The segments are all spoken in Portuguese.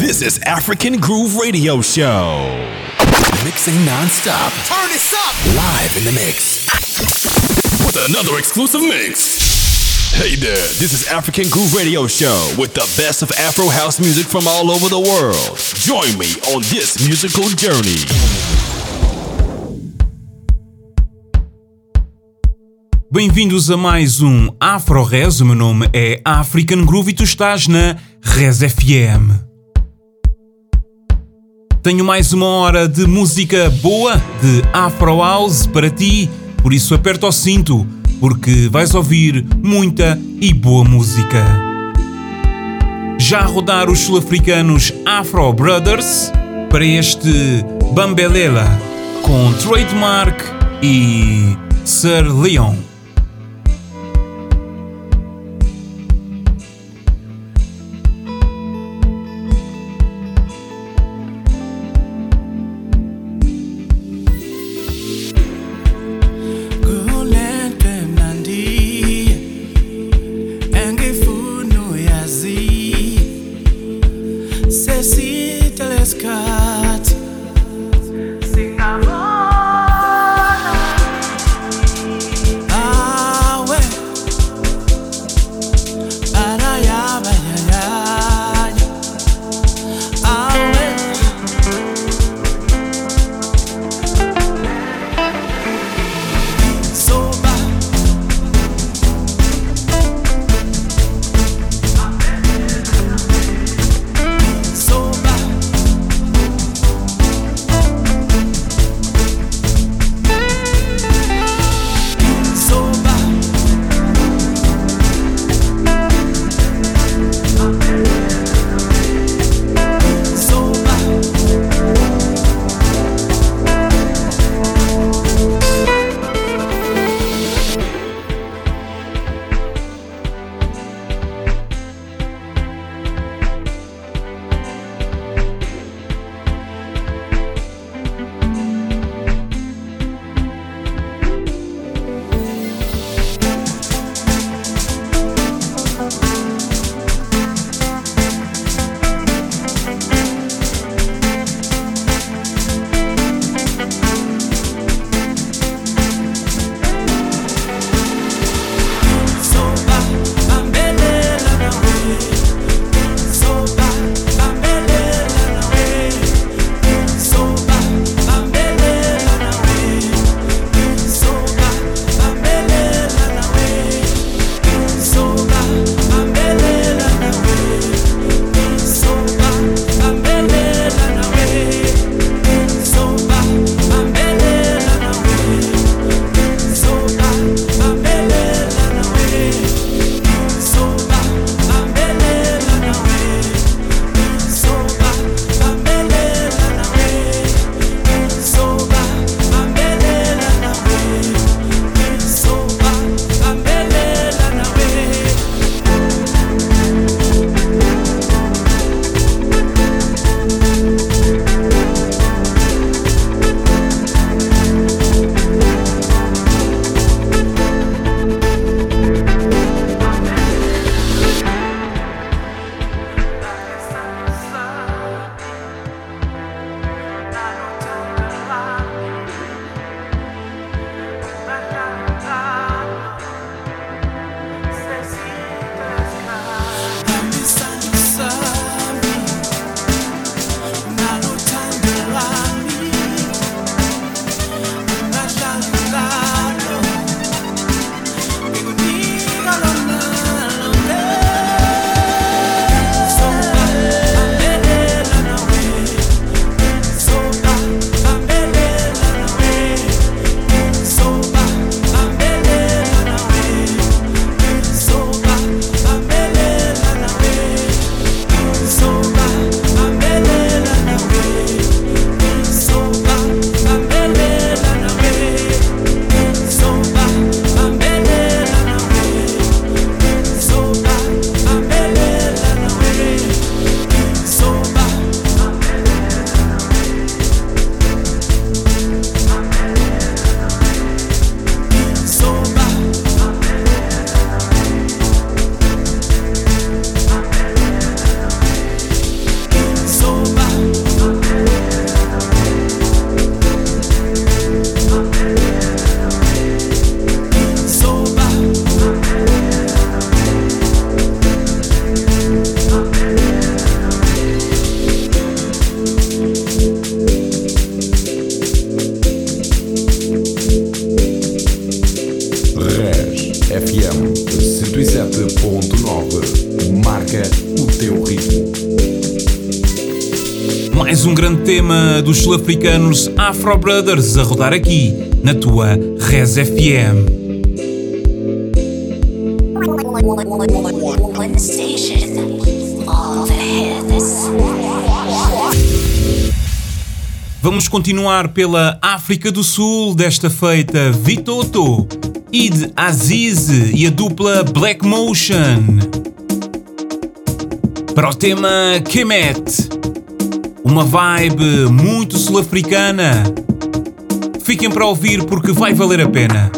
This is African Groove Radio Show. Mixing non-stop. Turn this up! Live in the mix. With another exclusive mix. Hey there, this is African Groove Radio Show with the best of Afro house music from all over the world. Join me on this musical journey. Bem-vindos a mais um Afro Res. O meu nome é African Groove e tu estás na Res FM. Tenho mais uma hora de música boa, de Afro House para ti, por isso aperta o cinto, porque vais ouvir muita e boa música. Já rodar os sul-africanos Afro Brothers para este Bambelela com Trademark e Sir Leon. Sul-africanos Afro Brothers a rodar aqui na tua Res FM. Vamos continuar pela África do Sul, desta feita Vitoto, Id Aziz e a dupla Black Motion. Para o tema Kemet, uma vibe muito sul-africana. Fiquem para ouvir porque vai valer a pena.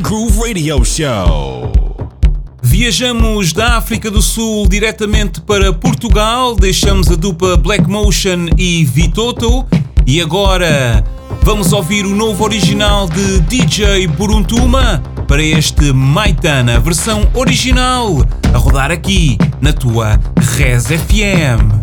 Radio Show. Viajamos da África do Sul diretamente para Portugal, deixamos a dupla Black Motion e Vitoto e agora vamos ouvir o novo original de DJ Buruntuma para este Maitana, versão original, a rodar aqui na tua Res FM.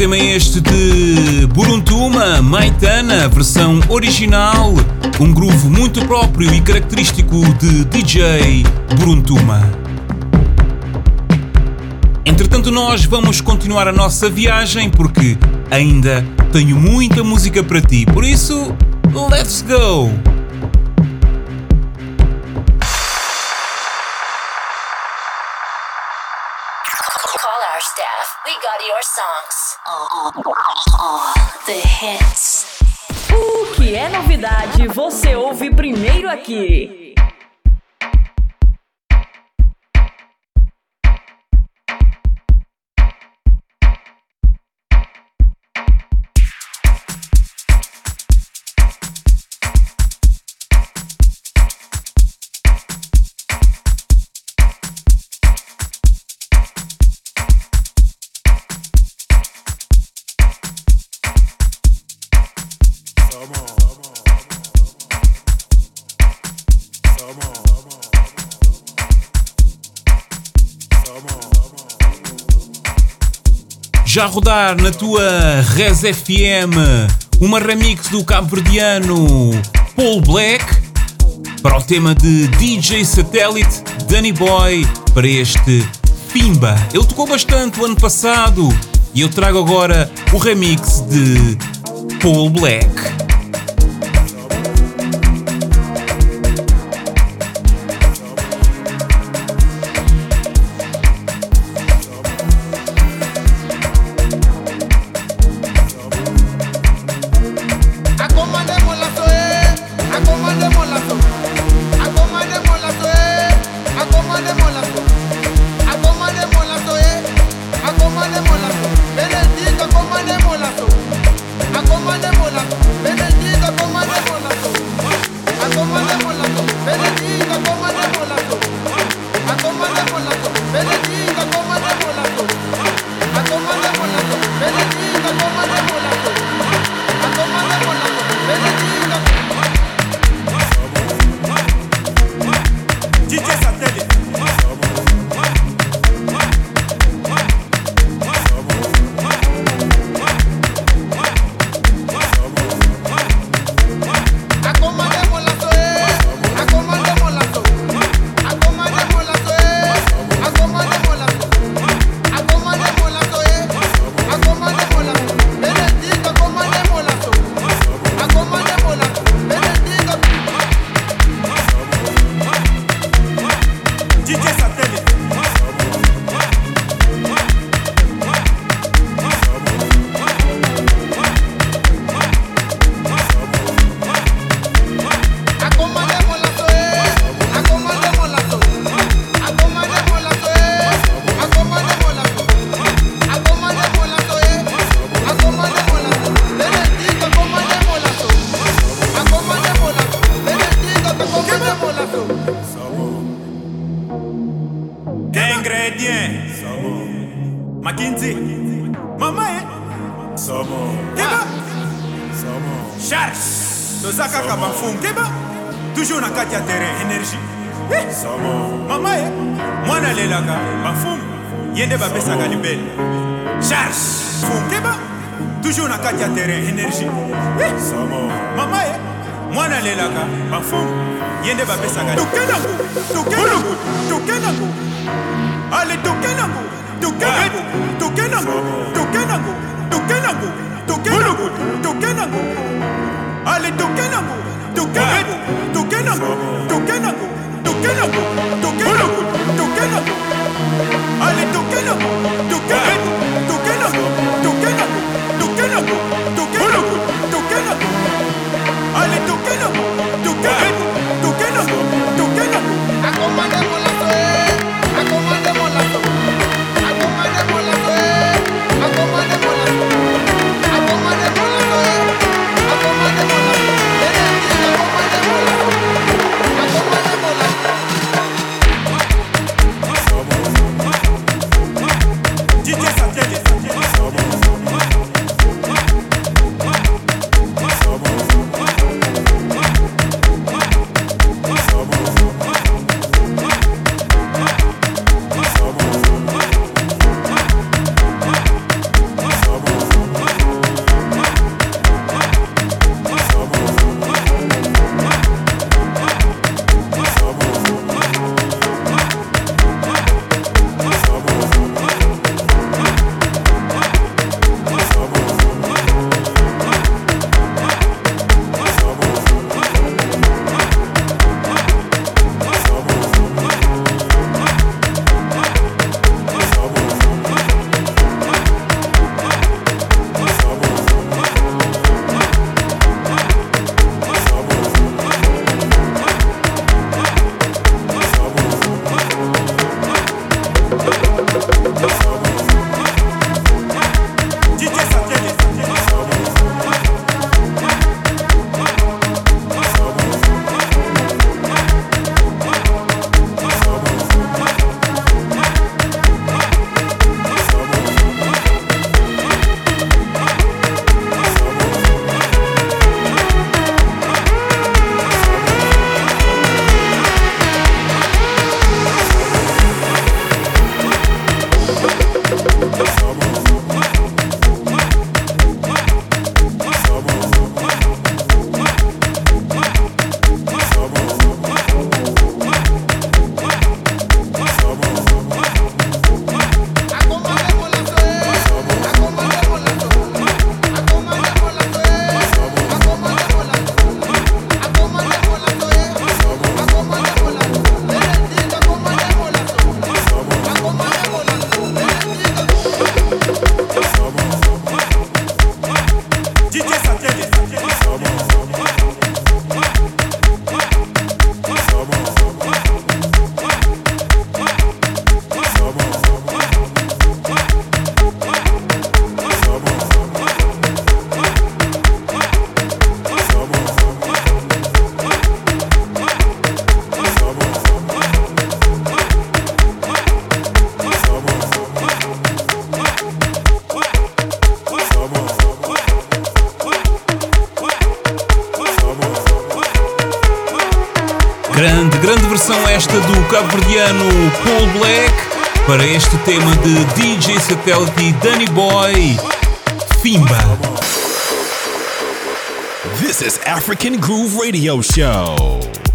Tema é este de Buruntuma, Maitana, versão original, um groove muito próprio e característico de DJ Buruntuma. Entretanto, nós vamos continuar a nossa viagem porque ainda tenho muita música para ti, por isso, let's go! Hits. O que é novidade, você ouve primeiro aqui. Já rodar na tua Res FM uma remix do cabo-verdiano Paul Black para o tema de DJ Satellite Danny Boy para este Pimba. Ele tocou bastante o ano passado e eu trago agora o remix de Paul Black. Charge tozaka ka bafungeba toujours na kati ya terrain énergie. Mama ye mwana alelaka bafumu ye nde bapesaka libele. Charge fungeba. Toujours na kati ya terrain énergie. Mama ye mwana alelaka bafumu ye nde bapesaka toke nango toke nango toke nango ale toke nango toke nango toke tukenangu tukenangu ale tukenangu tukenangu tukenangu tukenangu tukenangu tukenangu tukenangu ale tukenangu tukenangu Grande, grande versão esta do cabo-verdiano Paul Black para este tema de DJ Satellite e Danny Boy, Fimba. This is African Groove Radio Show.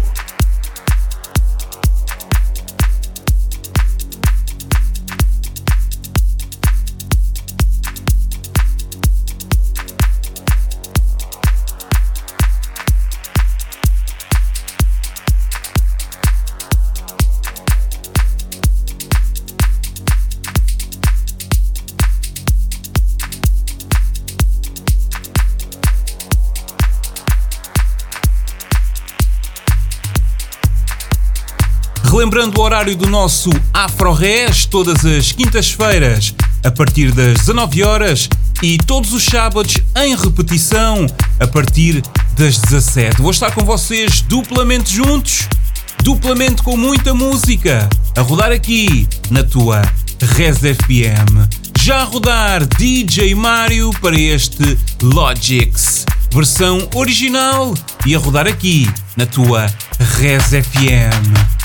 Horário do nosso Afro Res, todas as quintas-feiras, a partir das 19 horas e todos os sábados em repetição, a partir das 17. Vou estar com vocês duplamente juntos, duplamente com muita música, a rodar aqui na tua Res FM. Já a rodar DJ Mário para este Logics. versão original e a rodar aqui na tua Res FM.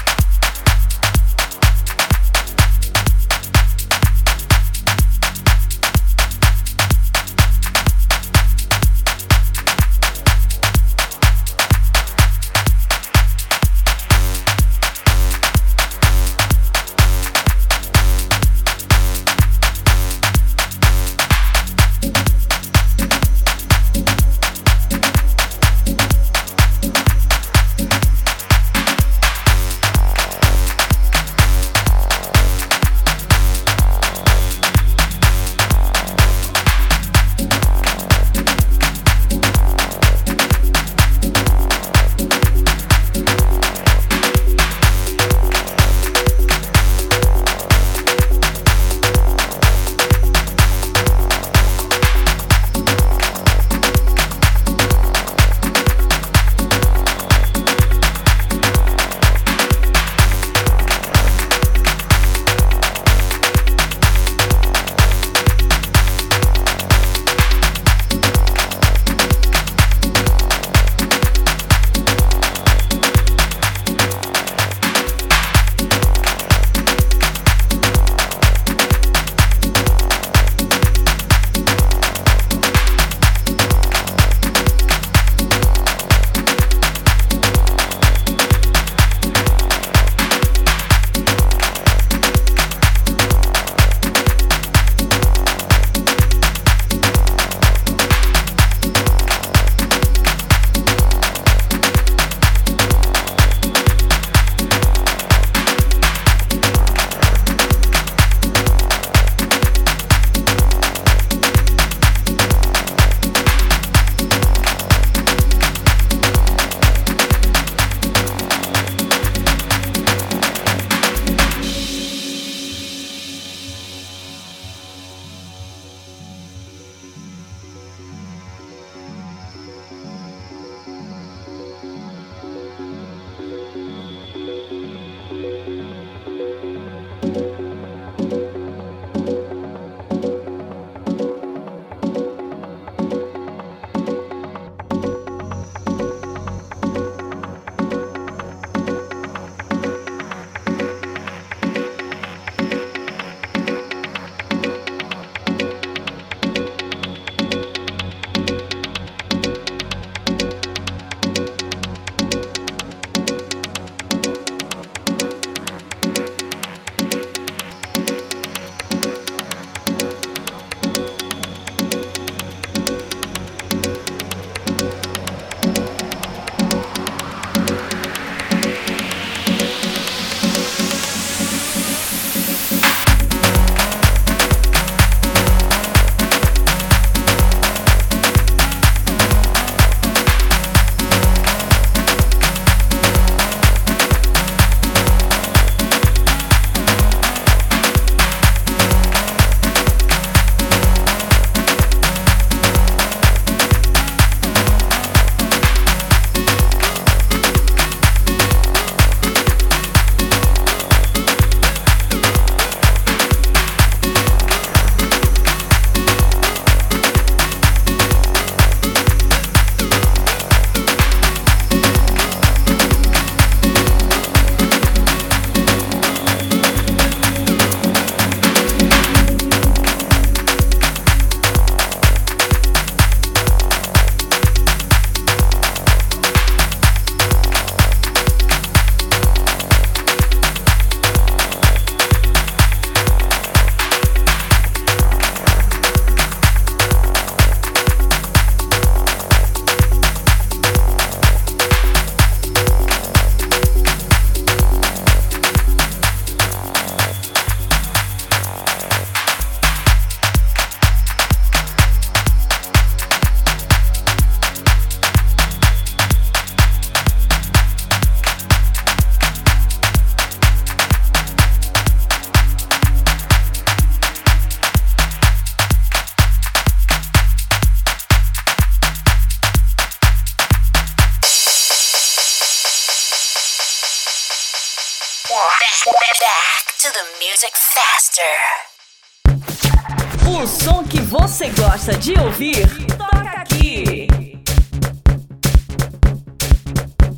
você gosta de ouvir, toca aqui.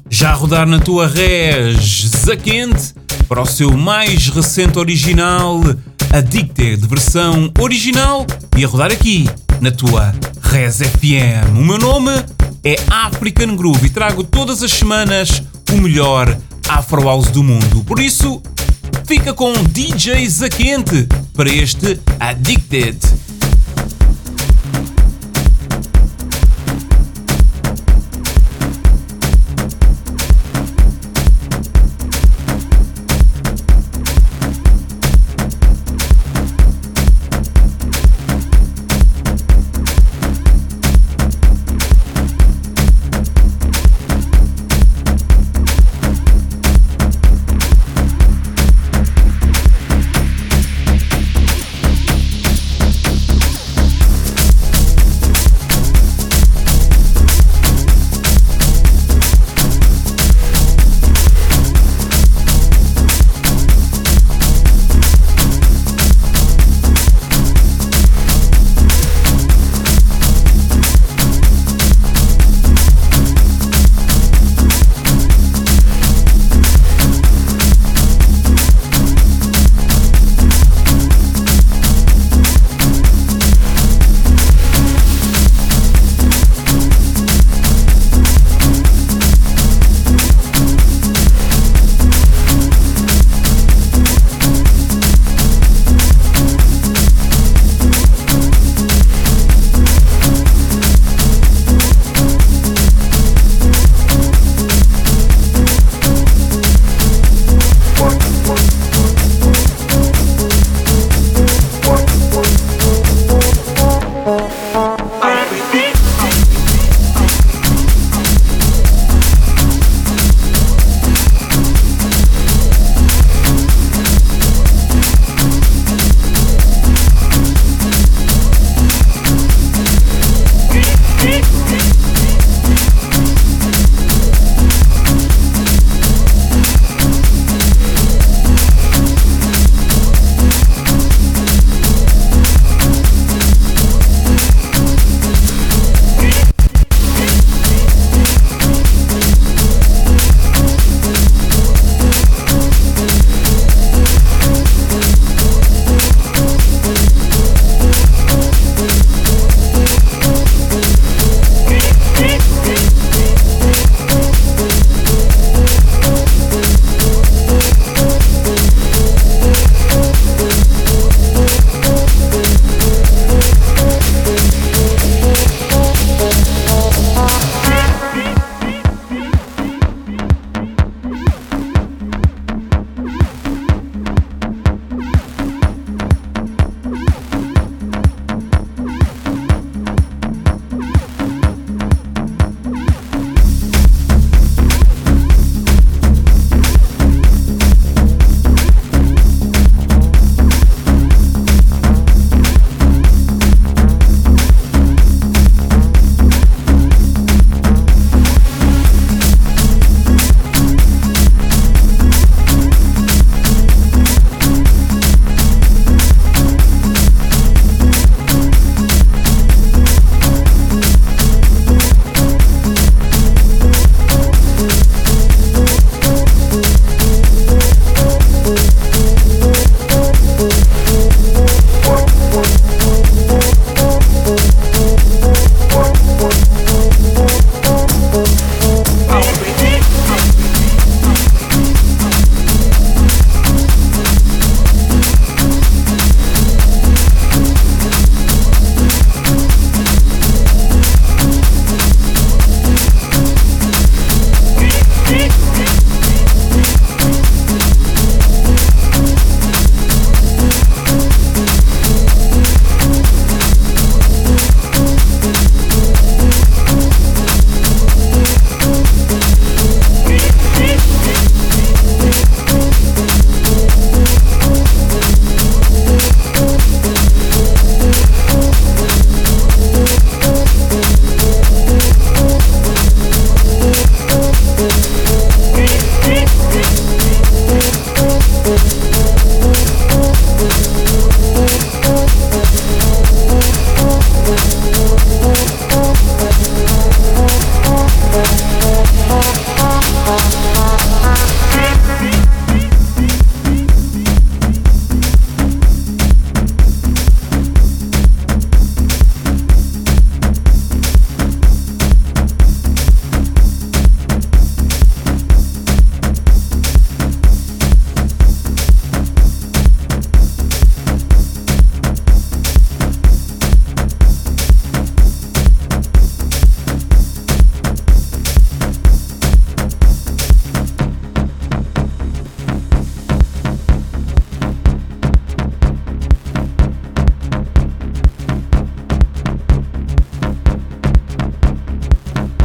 Já a rodar na tua res, Zaquente, para o seu mais recente original, Addicted, versão original, e a rodar aqui, na tua Res FM. O meu nome é African Groove e trago todas as semanas o melhor Afro House do mundo. Por isso, fica com DJ Zaquente para este Addicted.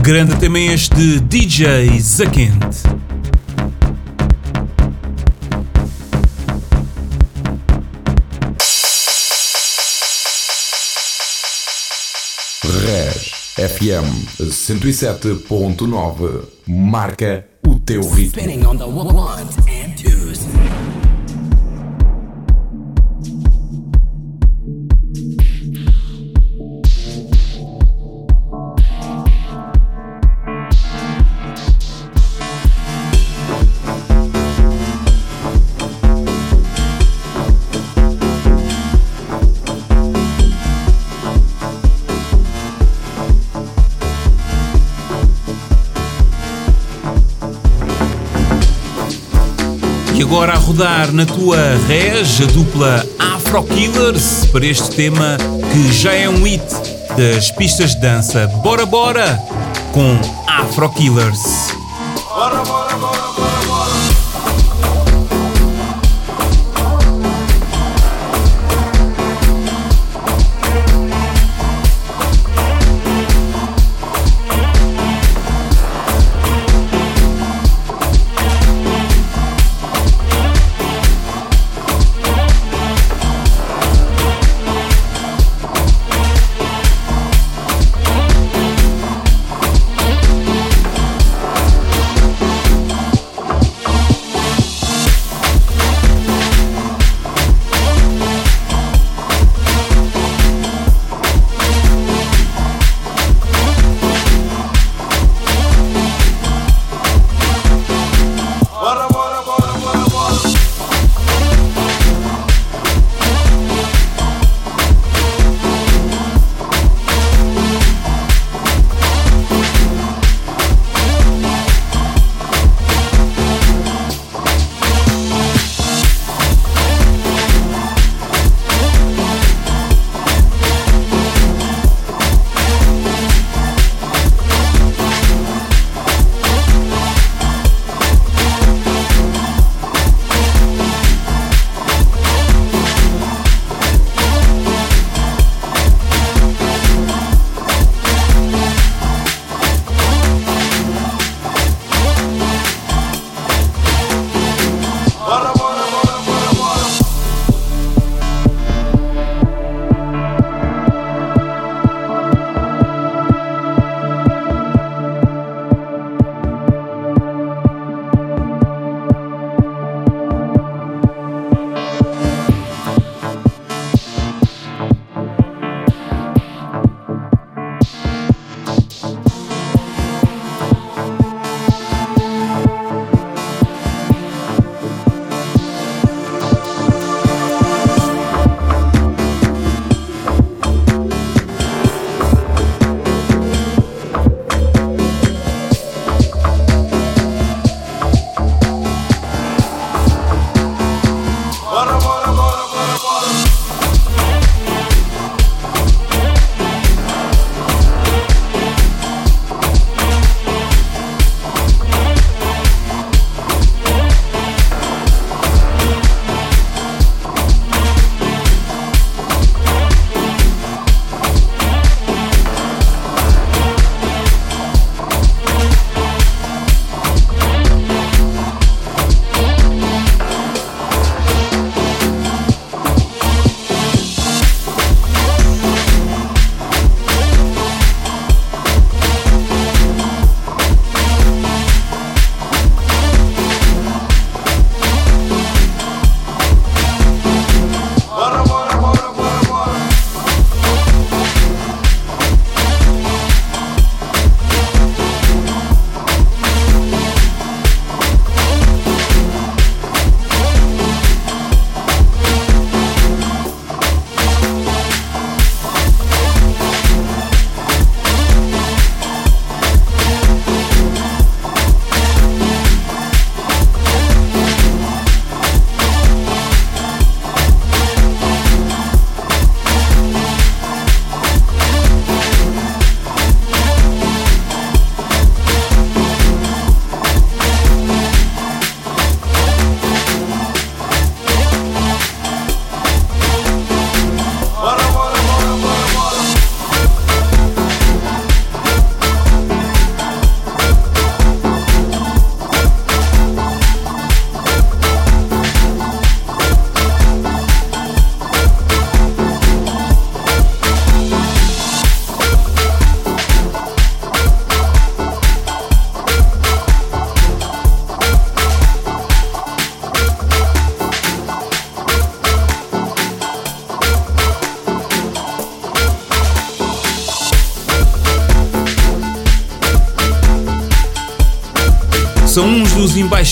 Grande também este de DJ Zaquente. Res FM 107.9 marca o teu ritmo. Rodar na tua res a dupla Afro Killers para este tema que já é um hit das pistas de dança. Bora bora com Afro Killers.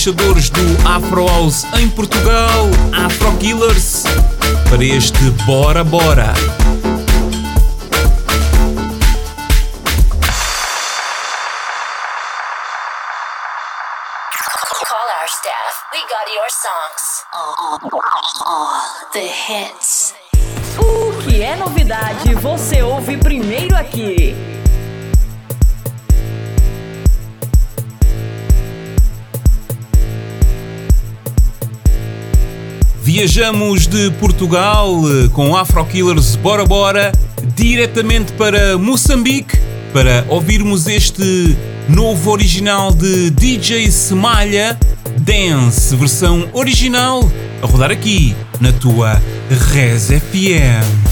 Embaixadores do Afro House em Portugal, Afro Killers, para este Bora Bora. Viajamos de Portugal eh, com Afro Killers Bora Bora diretamente para Moçambique para ouvirmos este novo original de DJ Semalha Dance, versão original, a rodar aqui na tua Res FM.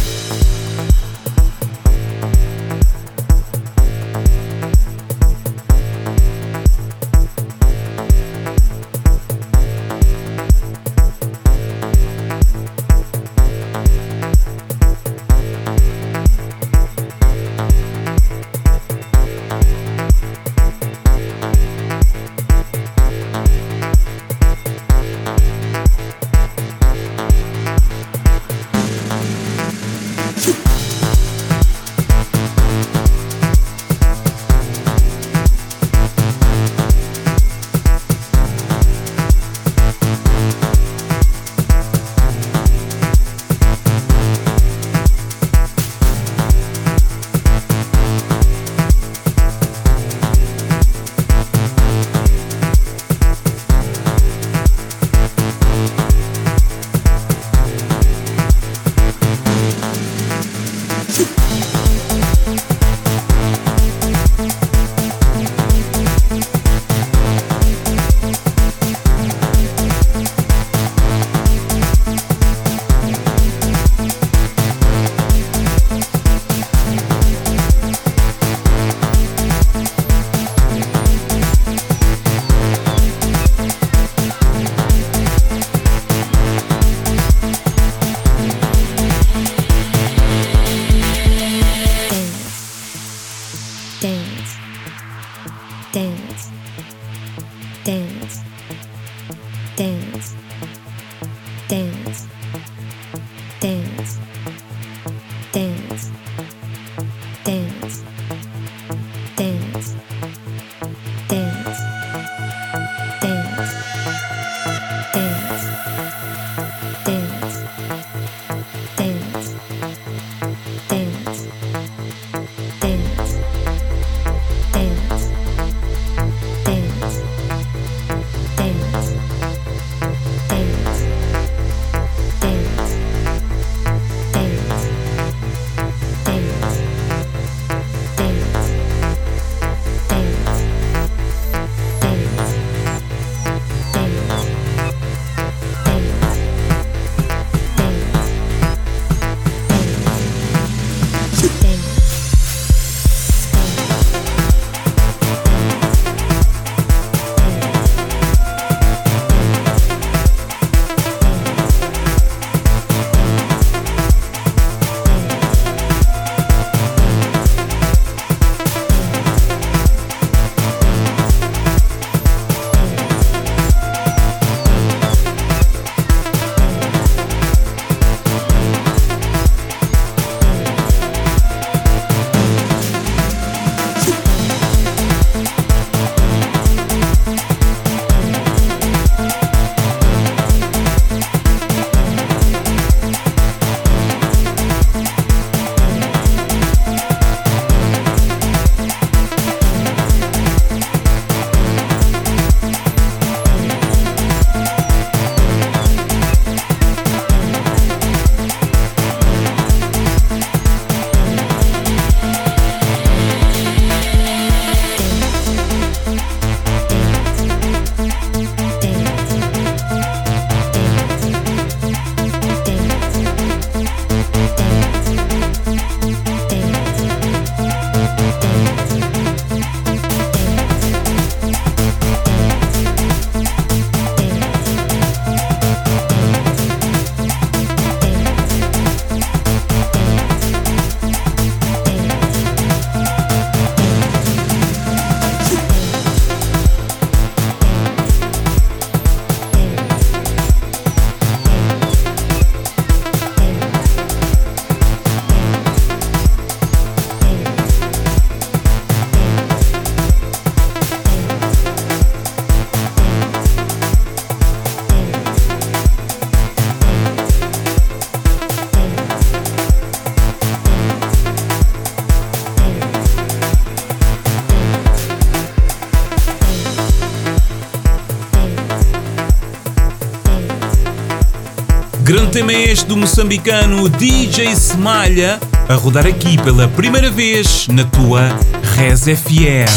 Tema é este do moçambicano DJ Smalha a rodar aqui pela primeira vez na tua Res FM.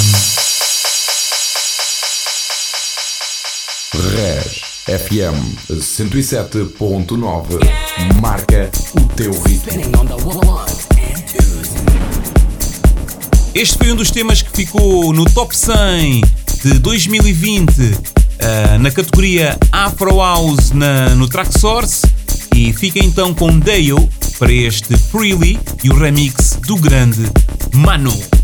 Res FM 107.9 marca o teu ritmo. Este foi um dos temas que ficou no top 100 de 2020 ah, na categoria Afro House na, no Track Source e fica então com Dale para este Freely e o remix do grande Manu.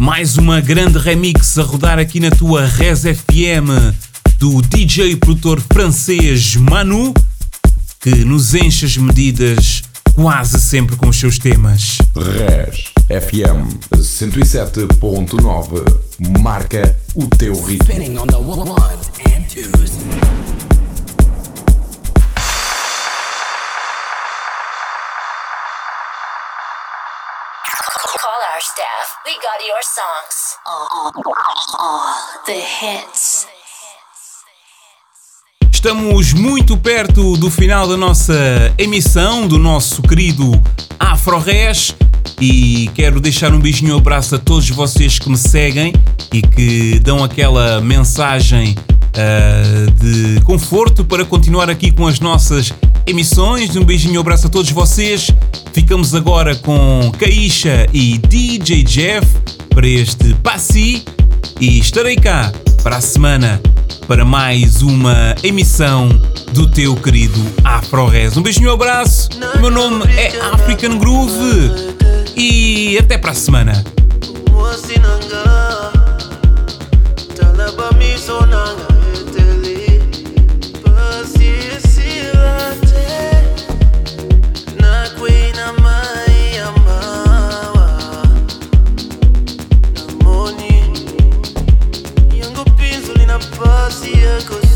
Mais uma grande remix a rodar aqui na tua Res FM do DJ e produtor francês Manu, que nos enche as medidas quase sempre com os seus temas. Res FM 107.9 marca o teu ritmo. Staff. We got your songs. The hits. Estamos muito perto do final da nossa emissão, do nosso querido AfroRes e quero deixar um beijinho e um abraço a todos vocês que me seguem e que dão aquela mensagem ah, de conforto para continuar aqui com as nossas emissões. Um beijinho e um abraço a todos vocês. Ficamos agora com Caixa e DJ Jeff para este passi e estarei cá para a semana para mais uma emissão do teu querido AfroRes. Um beijinho e um abraço. O meu nome é African Groove e até para a semana. see her go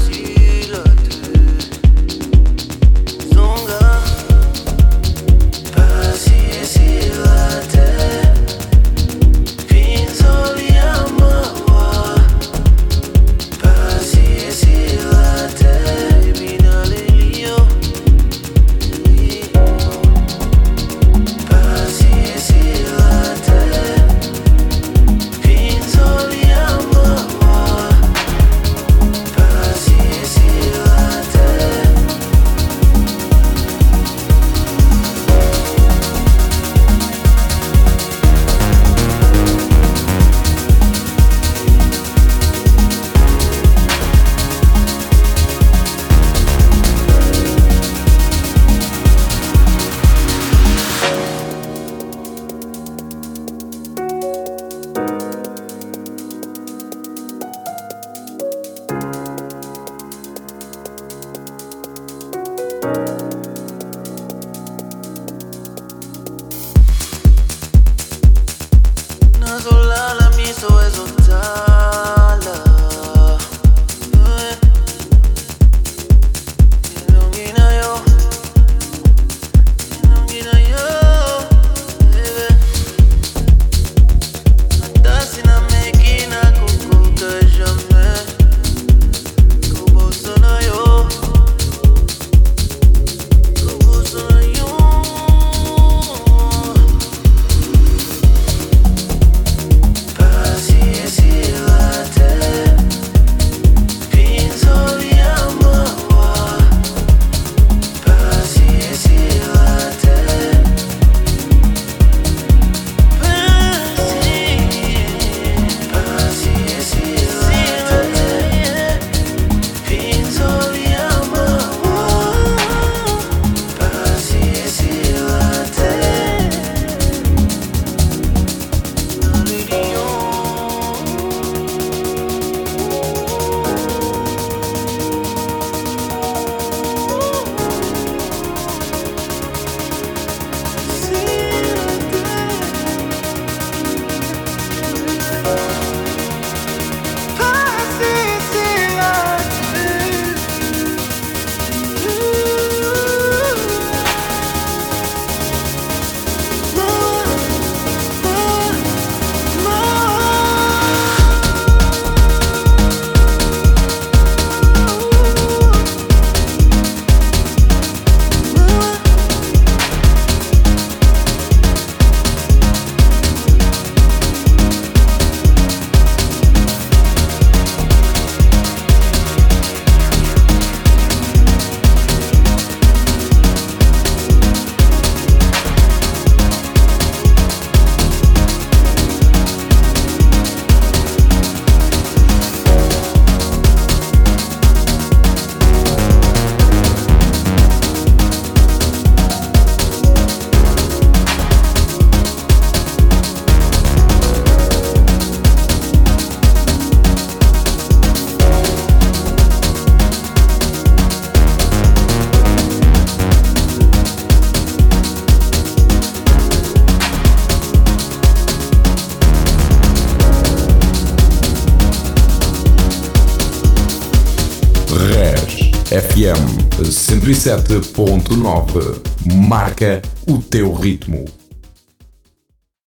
97.9. Marca o teu ritmo.